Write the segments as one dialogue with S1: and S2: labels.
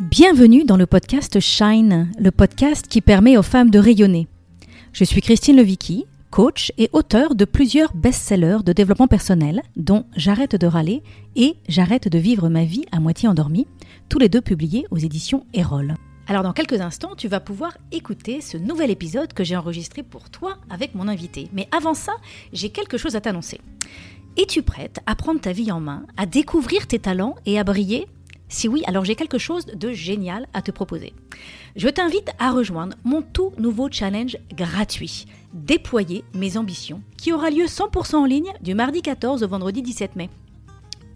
S1: Bienvenue dans le podcast Shine, le podcast qui permet aux femmes de rayonner. Je suis Christine Levicky, coach et auteur de plusieurs best-sellers de développement personnel, dont J'arrête de râler et J'arrête de vivre ma vie à moitié endormie, tous les deux publiés aux éditions Erol. Alors dans quelques instants, tu vas pouvoir écouter ce nouvel épisode que j'ai enregistré pour toi avec mon invité. Mais avant ça, j'ai quelque chose à t'annoncer. Es-tu prête à prendre ta vie en main, à découvrir tes talents et à briller Si oui, alors j'ai quelque chose de génial à te proposer. Je t'invite à rejoindre mon tout nouveau challenge gratuit, Déployer mes ambitions, qui aura lieu 100% en ligne du mardi 14 au vendredi 17 mai.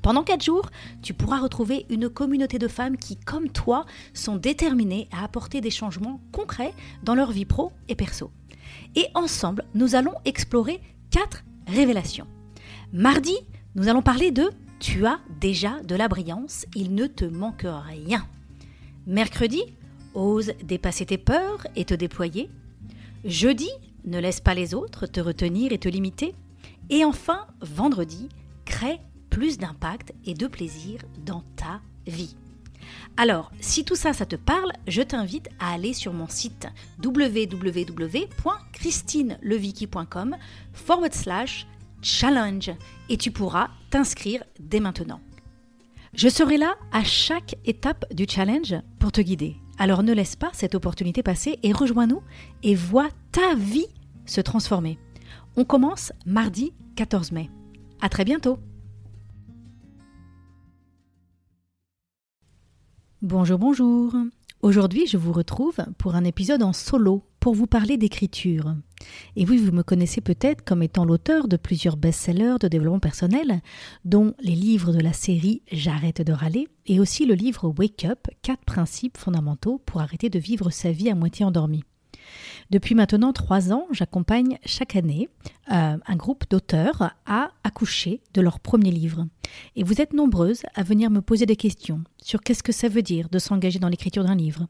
S1: Pendant 4 jours, tu pourras retrouver une communauté de femmes qui, comme toi, sont déterminées à apporter des changements concrets dans leur vie pro et perso. Et ensemble, nous allons explorer 4 révélations. Mardi, nous allons parler de Tu as déjà de la brillance, il ne te manque rien. Mercredi, ose dépasser tes peurs et te déployer. Jeudi, ne laisse pas les autres te retenir et te limiter. Et enfin, vendredi, crée plus d'impact et de plaisir dans ta vie. Alors, si tout ça, ça te parle, je t'invite à aller sur mon site www.christinelevicky.com forward slash challenge et tu pourras t'inscrire dès maintenant. Je serai là à chaque étape du challenge pour te guider. Alors ne laisse pas cette opportunité passer et rejoins-nous et vois ta vie se transformer. On commence mardi 14 mai. À très bientôt. Bonjour, bonjour. Aujourd'hui, je vous retrouve pour un épisode en solo pour vous parler d'écriture. Et oui, vous me connaissez peut-être comme étant l'auteur de plusieurs best-sellers de développement personnel, dont les livres de la série J'arrête de râler et aussi le livre Wake Up, quatre principes fondamentaux pour arrêter de vivre sa vie à moitié endormie. Depuis maintenant trois ans, j'accompagne chaque année euh, un groupe d'auteurs à accoucher de leur premier livre. Et vous êtes nombreuses à venir me poser des questions sur qu'est-ce que ça veut dire de s'engager dans l'écriture d'un livre,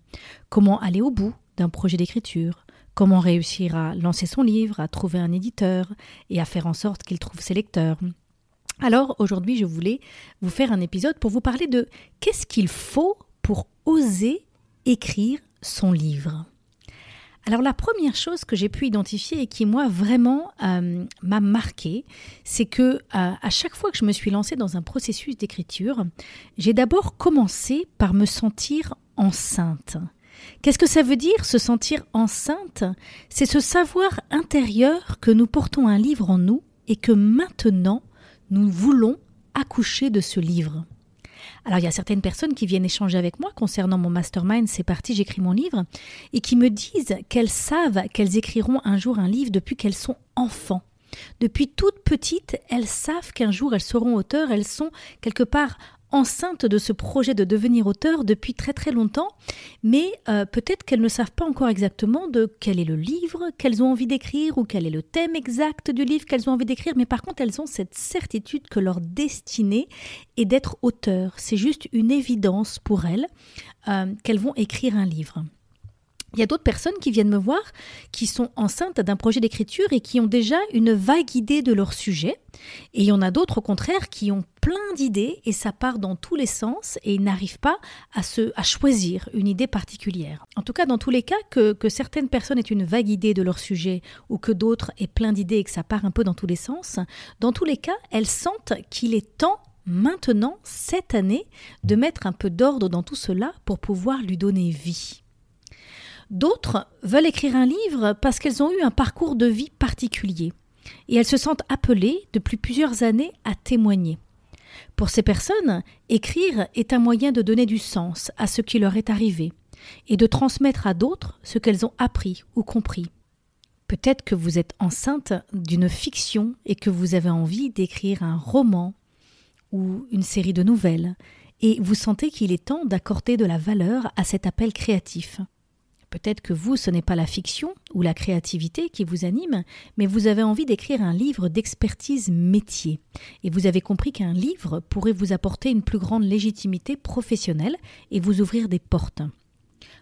S1: comment aller au bout d'un projet d'écriture, comment réussir à lancer son livre, à trouver un éditeur et à faire en sorte qu'il trouve ses lecteurs. Alors aujourd'hui, je voulais vous faire un épisode pour vous parler de qu'est-ce qu'il faut pour oser écrire son livre. Alors la première chose que j'ai pu identifier et qui moi vraiment euh, m'a marqué, c'est que euh, à chaque fois que je me suis lancée dans un processus d'écriture, j'ai d'abord commencé par me sentir enceinte. Qu'est-ce que ça veut dire se sentir enceinte? C'est ce savoir intérieur que nous portons un livre en nous et que maintenant nous voulons accoucher de ce livre. Alors il y a certaines personnes qui viennent échanger avec moi concernant mon mastermind, c'est parti, j'écris mon livre, et qui me disent qu'elles savent qu'elles écriront un jour un livre depuis qu'elles sont enfants. Depuis toutes petites, elles savent qu'un jour elles seront auteurs, elles sont quelque part enceintes de ce projet de devenir auteur depuis très très longtemps, mais euh, peut-être qu'elles ne savent pas encore exactement de quel est le livre qu'elles ont envie d'écrire ou quel est le thème exact du livre qu'elles ont envie d'écrire, mais par contre elles ont cette certitude que leur destinée est d'être auteur. C'est juste une évidence pour elles euh, qu'elles vont écrire un livre. Il y a d'autres personnes qui viennent me voir qui sont enceintes d'un projet d'écriture et qui ont déjà une vague idée de leur sujet. Et il y en a d'autres au contraire qui ont plein d'idées et ça part dans tous les sens et ils n'arrivent pas à, se, à choisir une idée particulière. En tout cas, dans tous les cas, que, que certaines personnes aient une vague idée de leur sujet ou que d'autres aient plein d'idées et que ça part un peu dans tous les sens, dans tous les cas, elles sentent qu'il est temps maintenant, cette année, de mettre un peu d'ordre dans tout cela pour pouvoir lui donner vie. D'autres veulent écrire un livre parce qu'elles ont eu un parcours de vie particulier et elles se sentent appelées depuis plusieurs années à témoigner. Pour ces personnes, écrire est un moyen de donner du sens à ce qui leur est arrivé et de transmettre à d'autres ce qu'elles ont appris ou compris. Peut-être que vous êtes enceinte d'une fiction et que vous avez envie d'écrire un roman ou une série de nouvelles, et vous sentez qu'il est temps d'accorder de la valeur à cet appel créatif. Peut-être que vous, ce n'est pas la fiction ou la créativité qui vous anime, mais vous avez envie d'écrire un livre d'expertise métier. Et vous avez compris qu'un livre pourrait vous apporter une plus grande légitimité professionnelle et vous ouvrir des portes.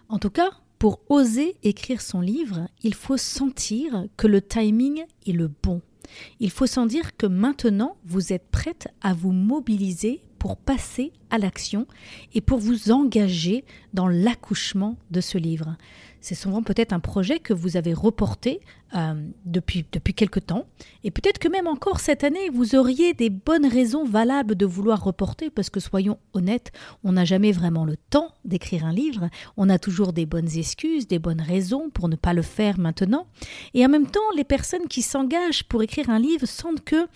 S1: En tout cas, pour oser écrire son livre, il faut sentir que le timing est le bon. Il faut sentir que maintenant, vous êtes prête à vous mobiliser pour passer à l'action et pour vous engager dans l'accouchement de ce livre. C'est souvent peut-être un projet que vous avez reporté euh, depuis, depuis quelque temps. Et peut-être que même encore cette année, vous auriez des bonnes raisons valables de vouloir reporter, parce que soyons honnêtes, on n'a jamais vraiment le temps d'écrire un livre. On a toujours des bonnes excuses, des bonnes raisons pour ne pas le faire maintenant. Et en même temps, les personnes qui s'engagent pour écrire un livre sentent que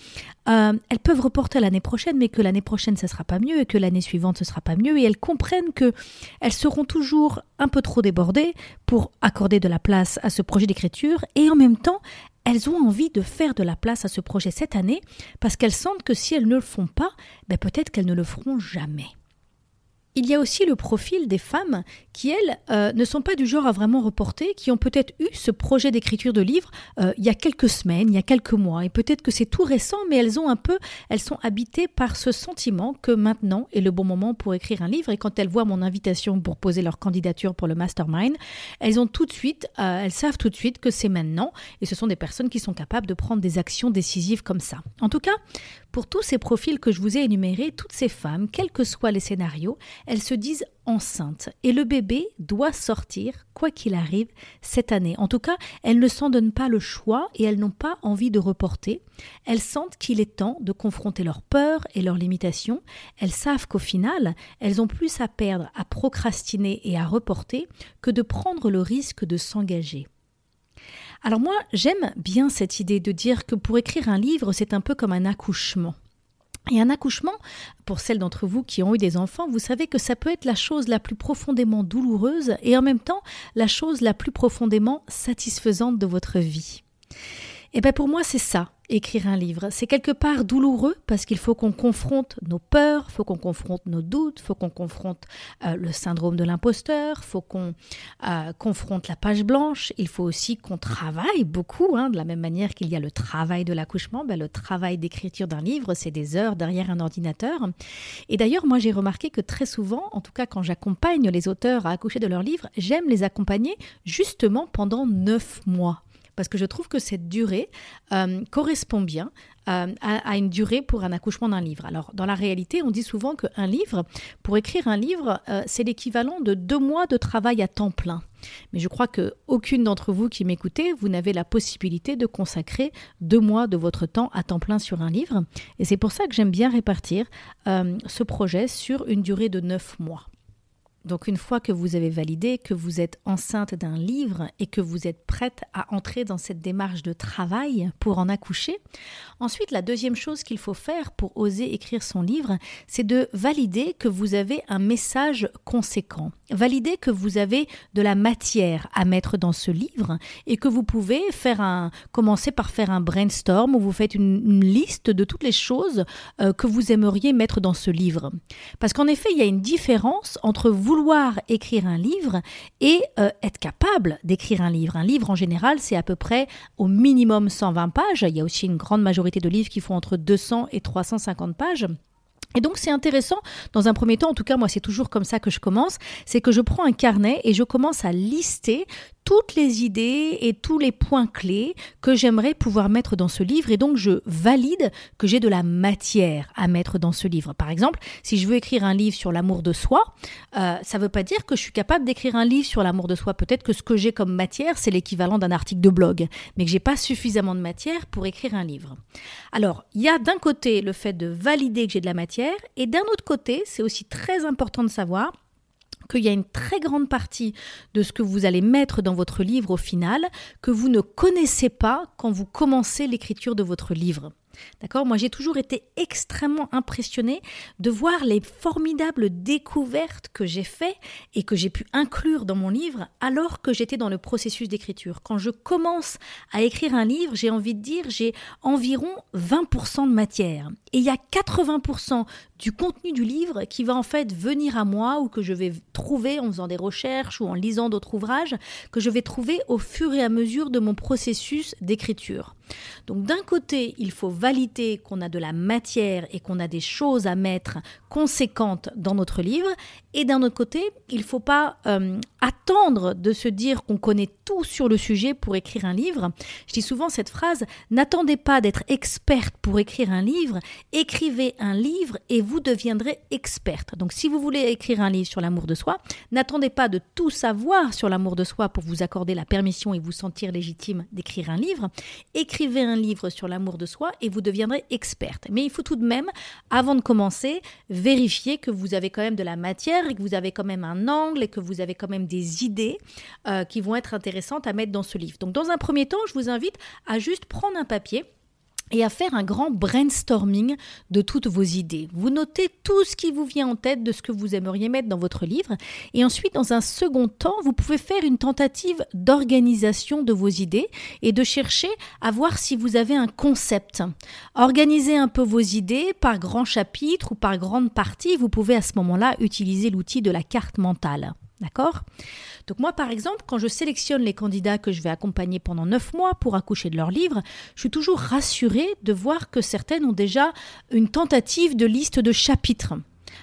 S1: euh, elles peuvent reporter l'année prochaine, mais que l'année prochaine, ça sera pas mieux, et que l'année suivante, ce sera pas mieux. Et elles comprennent que elles seront toujours un peu trop débordées pour accorder de la place à ce projet d'écriture et en même temps, elles ont envie de faire de la place à ce projet cette année parce qu'elles sentent que si elles ne le font pas, ben peut-être qu'elles ne le feront jamais. Il y a aussi le profil des femmes qui, elles, euh, ne sont pas du genre à vraiment reporter, qui ont peut-être eu ce projet d'écriture de livre euh, il y a quelques semaines, il y a quelques mois, et peut-être que c'est tout récent, mais elles ont un peu, elles sont habitées par ce sentiment que maintenant est le bon moment pour écrire un livre, et quand elles voient mon invitation pour poser leur candidature pour le mastermind, elles ont tout de suite, euh, elles savent tout de suite que c'est maintenant, et ce sont des personnes qui sont capables de prendre des actions décisives comme ça. En tout cas, pour tous ces profils que je vous ai énumérés, toutes ces femmes, quels que soient les scénarios, elles se disent enceintes. Et le bébé doit sortir, quoi qu'il arrive, cette année. En tout cas, elles ne s'en donnent pas le choix et elles n'ont pas envie de reporter. Elles sentent qu'il est temps de confronter leurs peurs et leurs limitations. Elles savent qu'au final, elles ont plus à perdre à procrastiner et à reporter que de prendre le risque de s'engager. Alors moi, j'aime bien cette idée de dire que pour écrire un livre, c'est un peu comme un accouchement. Et un accouchement, pour celles d'entre vous qui ont eu des enfants, vous savez que ça peut être la chose la plus profondément douloureuse et en même temps la chose la plus profondément satisfaisante de votre vie. Et bien pour moi, c'est ça, écrire un livre. C'est quelque part douloureux parce qu'il faut qu'on confronte nos peurs, faut qu'on confronte nos doutes, faut qu'on confronte euh, le syndrome de l'imposteur, faut qu'on euh, confronte la page blanche, il faut aussi qu'on travaille beaucoup, hein, de la même manière qu'il y a le travail de l'accouchement, ben, le travail d'écriture d'un livre, c'est des heures derrière un ordinateur. Et d'ailleurs, moi j'ai remarqué que très souvent, en tout cas quand j'accompagne les auteurs à accoucher de leurs livres, j'aime les accompagner justement pendant neuf mois parce que je trouve que cette durée euh, correspond bien euh, à, une durée pour un accouchement d'un livre. Alors, dans la réalité, on dit souvent qu'un livre, pour écrire un livre, euh, c'est l'équivalent de deux mois de travail à temps plein. Mais je crois que aucune d'entre vous qui m'écoutez, vous n'avez la possibilité de consacrer deux mois de votre temps à temps plein sur un livre. Et c'est pour ça que j'aime bien répartir ce projet sur une durée de neuf mois. Donc une fois que vous avez validé que vous êtes enceinte d'un livre et que vous êtes prête à entrer dans cette démarche de travail pour en accoucher, ensuite la deuxième chose qu'il faut faire pour oser écrire son livre, c'est de valider que vous avez un message conséquent. Valider que vous avez de la matière à mettre dans ce livre et que vous pouvez faire un commencer par faire un brainstorm où vous faites une, liste de toutes les choses euh, que vous aimeriez mettre dans ce livre. Parce qu'en effet, il y a une différence entre vous vouloir écrire un livre et euh, être capable d'écrire un livre. Un livre, en général, c'est à peu près au minimum 120 pages. Il y a aussi une grande majorité de livres qui font entre 200 et 350 pages. Et donc c'est intéressant, dans un premier temps, en tout cas moi c'est toujours comme ça que je commence, c'est que je prends un carnet et je commence à lister toutes les idées et tous les points clés que j'aimerais pouvoir mettre dans ce livre et donc je valide que j'ai de la matière à mettre dans ce livre. Par exemple, si je veux écrire un livre sur l'amour de soi, euh, ça ne veut pas dire que je suis capable d'écrire un livre sur l'amour de soi. Peut-être que ce que j'ai comme matière, c'est l'équivalent d'un article de blog, mais que j'ai pas suffisamment de matière pour écrire un livre. Alors, il y a d'un côté le fait de valider que j'ai de la matière et d'un autre côté, c'est aussi très important de savoir qu'il y a une très grande partie de ce que vous allez mettre dans votre livre au final que vous ne connaissez pas quand vous commencez l'écriture de votre livre. D'accord? Moi, j'ai toujours été extrêmement impressionnée de voir les formidables découvertes que j'ai faites et que j'ai pu inclure dans mon livre alors que j'étais dans le processus d'écriture. Quand je commence à écrire un livre, j'ai envie de dire, j'ai environ 20% de matière. Et il y a 80% du contenu du livre qui va en fait venir à moi ou que je vais trouver en faisant des recherches ou en lisant d'autres ouvrages, que je vais trouver au fur et à mesure de mon processus d'écriture. Donc d'un côté, il faut qu'on a de la matière et qu'on a des choses à mettre conséquentes dans notre livre. Et d'un autre côté, il ne faut pas euh, attendre de se dire qu'on connaît tout sur le sujet pour écrire un livre. Je dis souvent cette phrase, n'attendez pas d'être experte pour écrire un livre, écrivez un livre et vous deviendrez experte. Donc si vous voulez écrire un livre sur l'amour de soi, n'attendez pas de tout savoir sur l'amour de soi pour vous accorder la permission et vous sentir légitime d'écrire un livre. Écrivez un livre sur l'amour de soi et vous deviendrez experte. Mais il faut tout de même, avant de commencer, vérifier que vous avez quand même de la matière et que vous avez quand même un angle et que vous avez quand même des idées euh, qui vont être intéressantes à mettre dans ce livre. Donc dans un premier temps, je vous invite à juste prendre un papier et à faire un grand brainstorming de toutes vos idées. Vous notez tout ce qui vous vient en tête de ce que vous aimeriez mettre dans votre livre et ensuite dans un second temps, vous pouvez faire une tentative d'organisation de vos idées et de chercher à voir si vous avez un concept. Organisez un peu vos idées par grand chapitre ou par grande partie, vous pouvez à ce moment-là utiliser l'outil de la carte mentale. D'accord? Donc moi, par exemple, quand je sélectionne les candidats que je vais accompagner pendant neuf mois pour accoucher de leur livre, je suis toujours rassurée de voir que certaines ont déjà une tentative de liste de chapitres.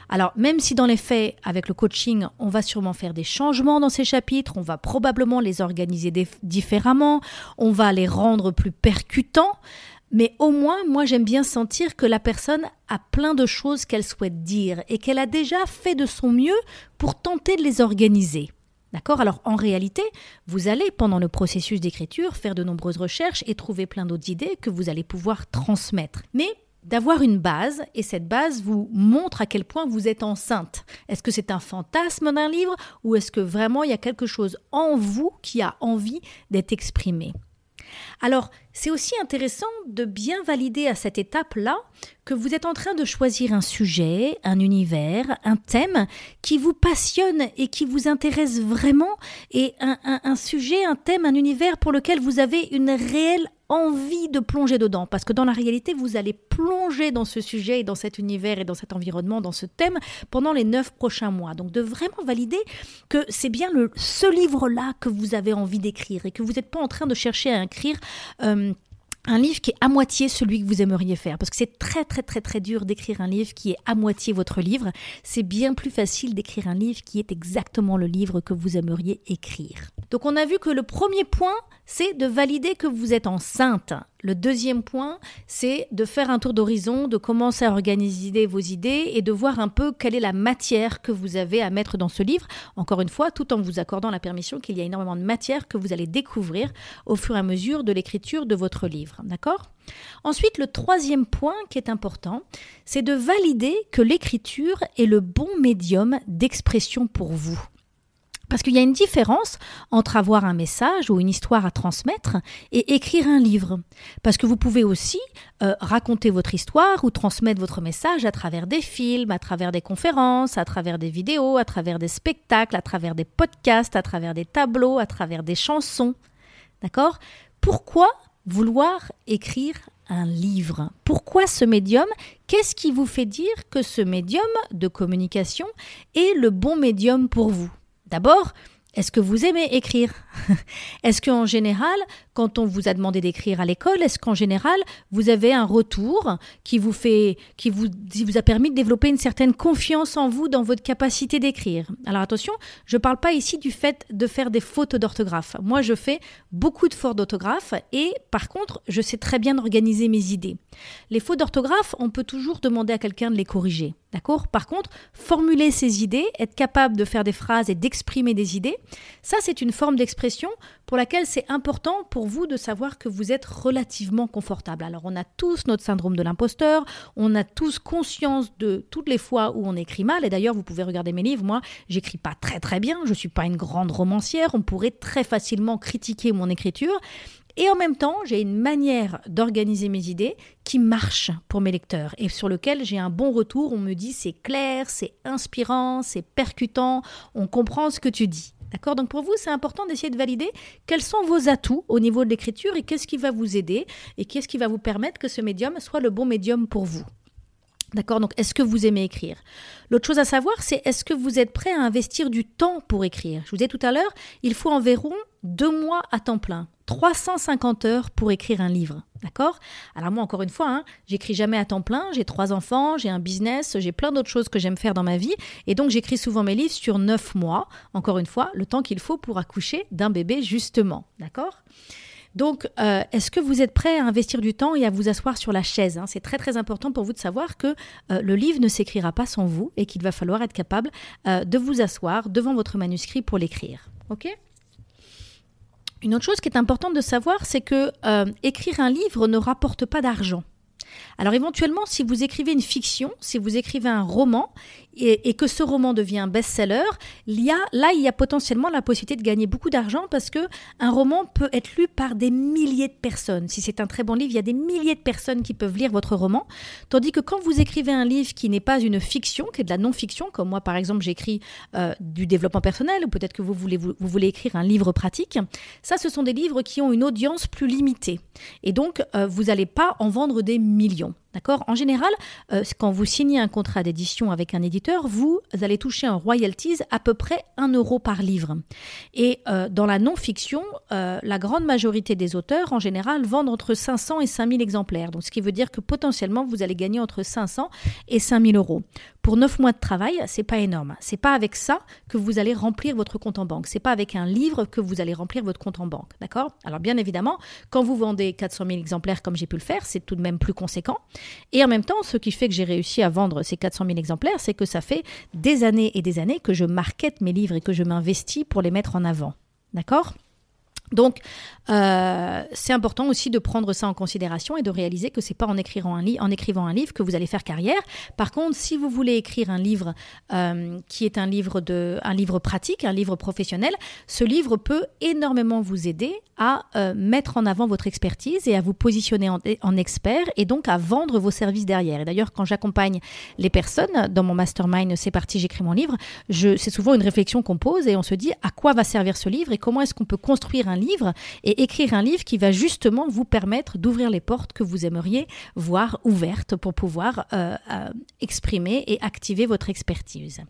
S1: Alors, même si dans les faits, avec le coaching, on va sûrement faire des changements dans ces chapitres, on va probablement les organiser différemment, on va les rendre plus percutants, mais au moins, moi, j'aime bien sentir que la personne a plein de choses qu'elle souhaite dire et qu'elle a déjà fait de son mieux pour tenter de les organiser. D'accord? Alors en réalité, vous allez pendant le processus d'écriture faire de nombreuses recherches et trouver plein d'autres idées que vous allez pouvoir transmettre. Mais d'avoir une base, et cette base vous montre à quel point vous êtes enceinte. Est-ce que c'est un fantasme d'un livre ou est-ce que vraiment il y a quelque chose en vous qui a envie d'être exprimé? Alors, c'est aussi intéressant de bien valider à cette étape-là que vous êtes en train de choisir un sujet, un univers, un thème qui vous passionne et qui vous intéresse vraiment, et un, sujet, un thème, un univers pour lequel vous avez une réelle envie de plonger dedans, parce que dans la réalité, vous allez plonger dans ce sujet et dans cet univers et dans cet environnement, dans ce thème, pendant les neuf prochains mois. Donc de vraiment valider que c'est bien ce livre-là que vous avez envie d'écrire et que vous n'êtes pas en train de chercher à écrire... Euh, un livre qui est à moitié celui que vous aimeriez faire. Parce que c'est très très très très dur d'écrire un livre qui est à moitié votre livre. C'est bien plus facile d'écrire un livre qui est exactement le livre que vous aimeriez écrire. Donc on a vu que le premier point, c'est de valider que vous êtes enceinte. Le deuxième point, c'est de faire un tour d'horizon, de commencer à organiser vos idées et de voir un peu quelle est la matière que vous avez à mettre dans ce livre. Encore une fois, tout en vous accordant la permission qu'il y a énormément de matière que vous allez découvrir au fur et à mesure de l'écriture de votre livre. D'accord? Ensuite, le troisième point qui est important, c'est de valider que l'écriture est le bon médium d'expression pour vous. Parce qu'il y a une différence entre avoir un message ou une histoire à transmettre et écrire un livre. Parce que vous pouvez aussi euh, raconter votre histoire ou transmettre votre message à travers des films, à travers des conférences, à travers des vidéos, à travers des spectacles, à travers des podcasts, à travers des tableaux, à travers des chansons. D'accord? Pourquoi vouloir écrire un livre? Pourquoi ce médium? Qu'est-ce qui vous fait dire que ce médium de communication est le bon médium pour vous? D'abord, est-ce que vous aimez écrire? Est-ce qu'en général, quand on vous a demandé d'écrire à l'école, est-ce qu'en général, vous avez un retour qui vous fait, qui vous, a permis de développer une certaine confiance en vous dans votre capacité d'écrire? Alors attention, je ne parle pas ici du fait de faire des fautes d'orthographe. Moi, je fais beaucoup de fautes d'orthographe et par contre, je sais très bien organiser mes idées. Les fautes d'orthographe, on peut toujours demander à quelqu'un de les corriger. Par contre, formuler ses idées, être capable de faire des phrases et d'exprimer des idées, ça c'est une forme d'expression pour laquelle c'est important pour vous de savoir que vous êtes relativement confortable. Alors on a tous notre syndrome de l'imposteur, on a tous conscience de toutes les fois où on écrit mal, et d'ailleurs vous pouvez regarder mes livres, moi j'écris pas très très bien, je suis pas une grande romancière, on pourrait très facilement critiquer mon écriture, et en même temps, j'ai une manière d'organiser mes idées qui marche pour mes lecteurs et sur lequel j'ai un bon retour. On me dit c'est clair, c'est inspirant, c'est percutant, on comprend ce que tu dis. D'accord? Donc pour vous, c'est important d'essayer de valider quels sont vos atouts au niveau de l'écriture et qu'est-ce qui va vous aider et qu'est-ce qui va vous permettre que ce médium soit le bon médium pour vous. D'accord? Donc, est-ce que vous aimez écrire? L'autre chose à savoir, c'est est-ce que vous êtes prêt à investir du temps pour écrire? Je vous ai tout à l'heure, il faut environ deux mois à temps plein, 350 heures pour écrire un livre. D'accord? Alors moi, encore une fois, hein, j'écris jamais à temps plein, j'ai trois enfants, j'ai un business, j'ai plein d'autres choses que j'aime faire dans ma vie, et donc j'écris souvent mes livres sur neuf mois, encore une fois, le temps qu'il faut pour accoucher d'un bébé, justement. D'accord? Donc, euh, est-ce que vous êtes prêt à investir du temps et à vous asseoir sur la chaise hein? C'est très très important pour vous de savoir que euh, le livre ne s'écrira pas sans vous et qu'il va falloir être capable euh, de vous asseoir devant votre manuscrit pour l'écrire. Ok? Une autre chose qui est importante de savoir, c'est que écrire un livre ne rapporte pas d'argent. Alors éventuellement, si vous écrivez une fiction, si vous écrivez un roman et, que ce roman devient best-seller, il y a, là, il y a potentiellement la possibilité de gagner beaucoup d'argent parce que un roman peut être lu par des milliers de personnes. Si c'est un très bon livre, il y a des milliers de personnes qui peuvent lire votre roman. Tandis que quand vous écrivez un livre qui n'est pas une fiction, qui est de la non-fiction, comme moi par exemple j'écris euh, du développement personnel, ou peut-être que vous voulez, vous voulez écrire un livre pratique, ça ce sont des livres qui ont une audience plus limitée. Et donc, euh, vous n'allez pas en vendre des millions. D'accord? En général, euh, quand vous signez un contrat d'édition avec un éditeur, vous allez toucher un royalties à peu près 1 euro par livre. Et euh, dans la non-fiction, euh, la grande majorité des auteurs, en général, vendent entre 500 et 5000 exemplaires. Donc, ce qui veut dire que potentiellement, vous allez gagner entre 500 et 5000 euros. Pour 9 mois de travail, c'est pas énorme. C'est pas avec ça que vous allez remplir votre compte en banque. C'est pas avec un livre que vous allez remplir votre compte en banque. D'accord? Alors, bien évidemment, quand vous vendez 400 000 exemplaires comme j'ai pu le faire, c'est tout de même plus conséquent. Et en même temps, ce qui fait que j'ai réussi à vendre ces 400 000 exemplaires, c'est que ça fait des années et des années que je markete mes livres et que je m'investis pour les mettre en avant. D'accord? Donc, euh, c'est important aussi de prendre ça en considération et de réaliser que c'est pas en écrivant, un en écrivant un livre que vous allez faire carrière. Par contre, si vous voulez écrire un livre euh, qui est un livre, de, un livre pratique, un livre professionnel, ce livre peut énormément vous aider à euh, mettre en avant votre expertise et à vous positionner en, en, expert et donc à vendre vos services derrière. Et d'ailleurs, quand j'accompagne les personnes dans mon mastermind, c'est parti, j'écris mon livre, c'est souvent une réflexion qu'on pose et on se dit à quoi va servir ce livre et comment est-ce qu'on peut construire un livre et écrire un livre qui va justement vous permettre d'ouvrir les portes que vous aimeriez voir ouvertes pour pouvoir euh, euh, exprimer et activer votre expertise.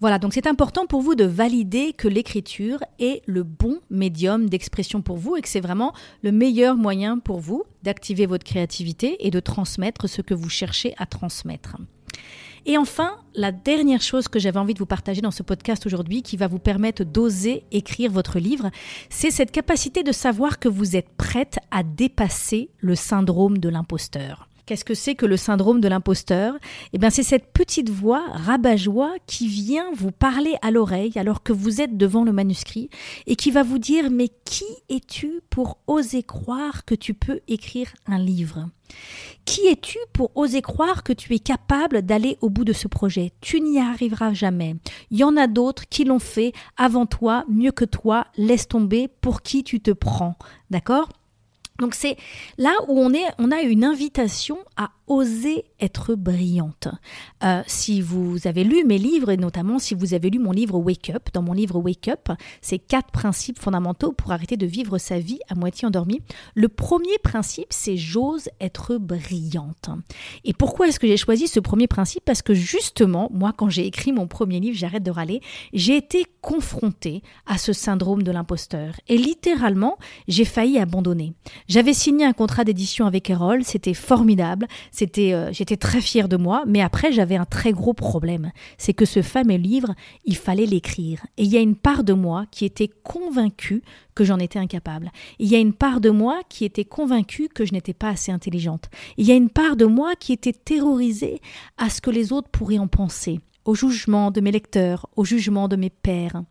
S1: Voilà, donc c'est important pour vous de valider que l'écriture est le bon médium d'expression pour vous et que c'est vraiment le meilleur moyen pour vous d'activer votre créativité et de transmettre ce que vous cherchez à transmettre. Et enfin, la dernière chose que j'avais envie de vous partager dans ce podcast aujourd'hui qui va vous permettre d'oser écrire votre livre, c'est cette capacité de savoir que vous êtes prête à dépasser le syndrome de l'imposteur. Qu'est-ce que c'est que le syndrome de l'imposteur? Eh bien, c'est cette petite voix rabat-joie qui vient vous parler à l'oreille alors que vous êtes devant le manuscrit et qui va vous dire Mais qui es-tu pour oser croire que tu peux écrire un livre? Qui es-tu pour oser croire que tu es capable d'aller au bout de ce projet? Tu n'y arriveras jamais. Il y en a d'autres qui l'ont fait avant toi, mieux que toi. Laisse tomber pour qui tu te prends. D'accord? Donc c'est là où on est, on a une invitation à oser être brillante. Euh, si vous avez lu mes livres, et notamment si vous avez lu mon livre Wake Up, dans mon livre Wake Up, c'est quatre principes fondamentaux pour arrêter de vivre sa vie à moitié endormie. Le premier principe, c'est j'ose être brillante. Et pourquoi est-ce que j'ai choisi ce premier principe? Parce que justement, moi, quand j'ai écrit mon premier livre, J'arrête de râler, j'ai été confrontée à ce syndrome de l'imposteur. Et littéralement, j'ai failli abandonner. J'avais signé un contrat d'édition avec Erol, c'était formidable. Euh, j'étais très fière de moi, mais après j'avais un très gros problème. C'est que ce fameux livre, il fallait l'écrire. Et il y a une part de moi qui était convaincue que j'en étais incapable. Il y a une part de moi qui était convaincue que je n'étais pas assez intelligente. Il y a une part de moi qui était terrorisée à ce que les autres pourraient en penser au jugement de mes lecteurs, au jugement de mes pères.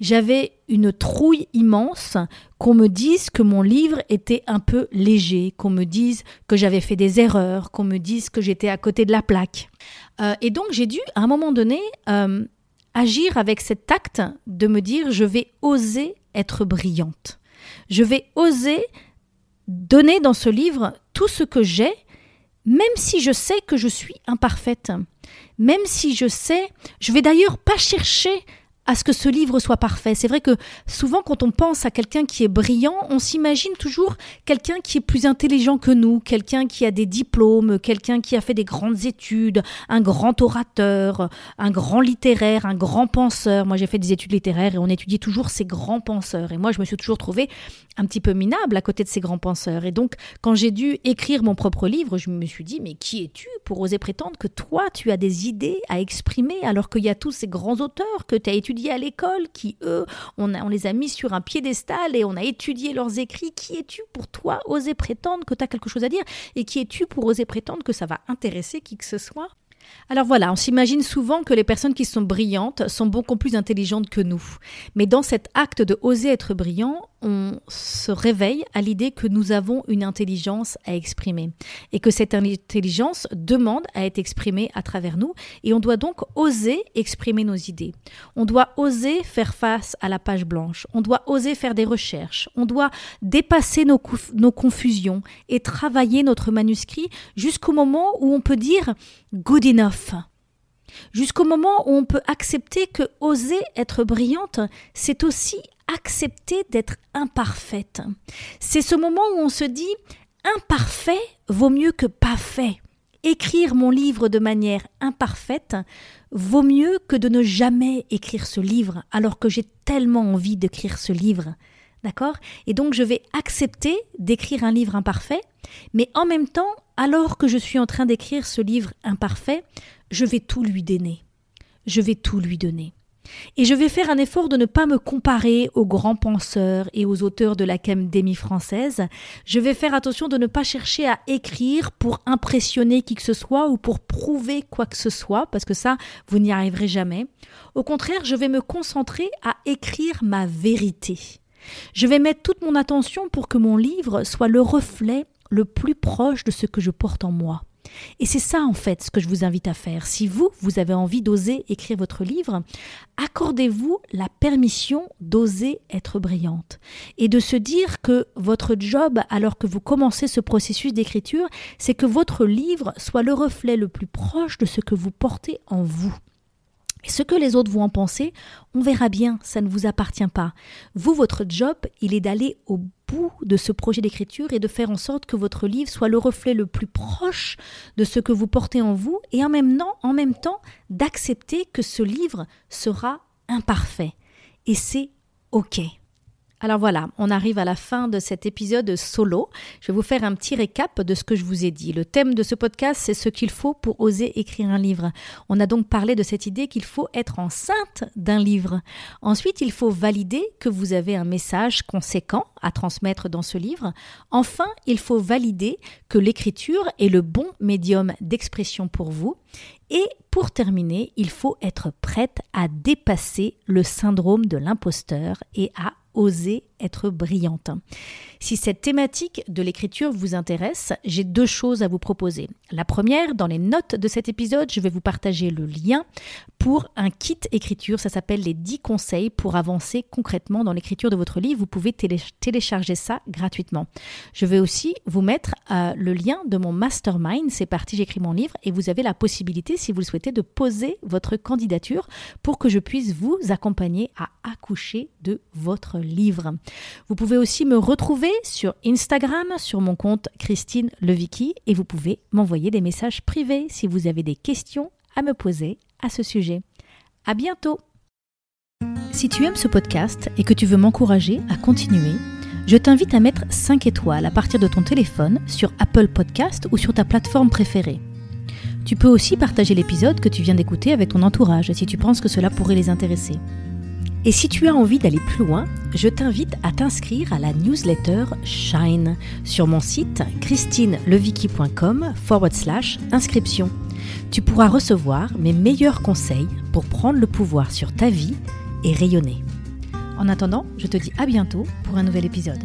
S1: J'avais une trouille immense qu'on me dise que mon livre était un peu léger, qu'on me dise que j'avais fait des erreurs, qu'on me dise que j'étais à côté de la plaque. Euh, et donc j'ai dû, à un moment donné, euh, agir avec cet acte de me dire je vais oser être brillante. Je vais oser donner dans ce livre tout ce que j'ai, même si je sais que je suis imparfaite même si je sais, je vais d'ailleurs pas chercher à ce que ce livre soit parfait. C'est vrai que souvent quand on pense à quelqu'un qui est brillant, on s'imagine toujours quelqu'un qui est plus intelligent que nous, quelqu'un qui a des diplômes, quelqu'un qui a fait des grandes études, un grand orateur, un grand littéraire, un grand penseur. Moi j'ai fait des études littéraires et on étudie toujours ces grands penseurs. Et moi je me suis toujours trouvée un petit peu minable à côté de ces grands penseurs. Et donc quand j'ai dû écrire mon propre livre, je me suis dit mais qui es-tu pour oser prétendre que toi tu as des idées à exprimer alors qu'il y a tous ces grands auteurs que tu as étudiés à l'école, qui eux, on, on les a mis sur un piédestal et on a étudié leurs écrits. Qui es-tu pour toi oser prétendre que tu as quelque chose à dire Et qui es-tu pour oser prétendre que ça va intéresser qui que ce soit? Alors voilà, on s'imagine souvent que les personnes qui sont brillantes sont beaucoup plus intelligentes que nous. Mais dans cet acte de oser être brillant, on se réveille à l'idée que nous avons une intelligence à exprimer et que cette intelligence demande à être exprimée à travers nous et on doit donc oser exprimer nos idées. On doit oser faire face à la page blanche, on doit oser faire des recherches, on doit dépasser nos, nos confusions et travailler notre manuscrit jusqu'au moment où on peut dire good enough. Jusqu'au moment où on peut accepter que oser être brillante, c'est aussi accepter d'être imparfaite. C'est ce moment où on se dit imparfait vaut mieux que pas fait. Écrire mon livre de manière imparfaite vaut mieux que de ne jamais écrire ce livre alors que j'ai tellement envie d'écrire ce livre. D'accord? Et donc je vais accepter d'écrire un livre imparfait, mais en même temps, alors que je suis en train d'écrire ce livre imparfait, je vais tout lui donner. Je vais tout lui donner. Et je vais faire un effort de ne pas me comparer aux grands penseurs et aux auteurs de l'Académie française. Je vais faire attention de ne pas chercher à écrire pour impressionner qui que ce soit ou pour prouver quoi que ce soit, parce que ça, vous n'y arriverez jamais. Au contraire, je vais me concentrer à écrire ma vérité. Je vais mettre toute mon attention pour que mon livre soit le reflet le plus proche de ce que je porte en moi. Et c'est ça en fait ce que je vous invite à faire. Si vous, vous avez envie d'oser écrire votre livre, accordez-vous la permission d'oser être brillante et de se dire que votre job alors que vous commencez ce processus d'écriture, c'est que votre livre soit le reflet le plus proche de ce que vous portez en vous. Et ce que les autres vont en penser, on verra bien, ça ne vous appartient pas. Vous, votre job, il est d'aller au de ce projet d'écriture et de faire en sorte que votre livre soit le reflet le plus proche de ce que vous portez en vous et en même temps, en même temps d'accepter que ce livre sera imparfait. Et c'est OK. Alors voilà, on arrive à la fin de cet épisode solo. Je vais vous faire un petit récap de ce que je vous ai dit. Le thème de ce podcast, c'est ce qu'il faut pour oser écrire un livre. On a donc parlé de cette idée qu'il faut être enceinte d'un livre. Ensuite, il faut valider que vous avez un message conséquent à transmettre dans ce livre. Enfin, il faut valider que l'écriture est le bon médium d'expression pour vous. Et pour terminer, il faut être prête à dépasser le syndrome de l'imposteur et à oser être brillante. Si cette thématique de l'écriture vous intéresse, j'ai deux choses à vous proposer. La première, dans les notes de cet épisode, je vais vous partager le lien pour un kit écriture. Ça s'appelle les 10 conseils pour avancer concrètement dans l'écriture de votre livre. Vous pouvez télécharger ça gratuitement. Je vais aussi vous mettre euh, le lien de mon mastermind. C'est parti, j'écris mon livre et vous avez la possibilité, si vous le souhaitez, de poser votre candidature pour que je puisse vous accompagner à accoucher de votre livre. Vous pouvez aussi me retrouver sur Instagram, sur mon compte Christine Levicki, et vous pouvez m'envoyer des messages privés si vous avez des questions à me poser à ce sujet. À bientôt! Si tu aimes ce podcast et que tu veux m'encourager à continuer, je t'invite à mettre 5 étoiles à partir de ton téléphone sur Apple Podcast ou sur ta plateforme préférée. Tu peux aussi partager l'épisode que tu viens d'écouter avec ton entourage si tu penses que cela pourrait les intéresser. Et si tu as envie d'aller plus loin, je t'invite à t'inscrire à la newsletter Shine sur mon site slash inscription. Tu pourras recevoir mes meilleurs conseils pour prendre le pouvoir sur ta vie et rayonner. En attendant, je te dis à bientôt pour un nouvel épisode.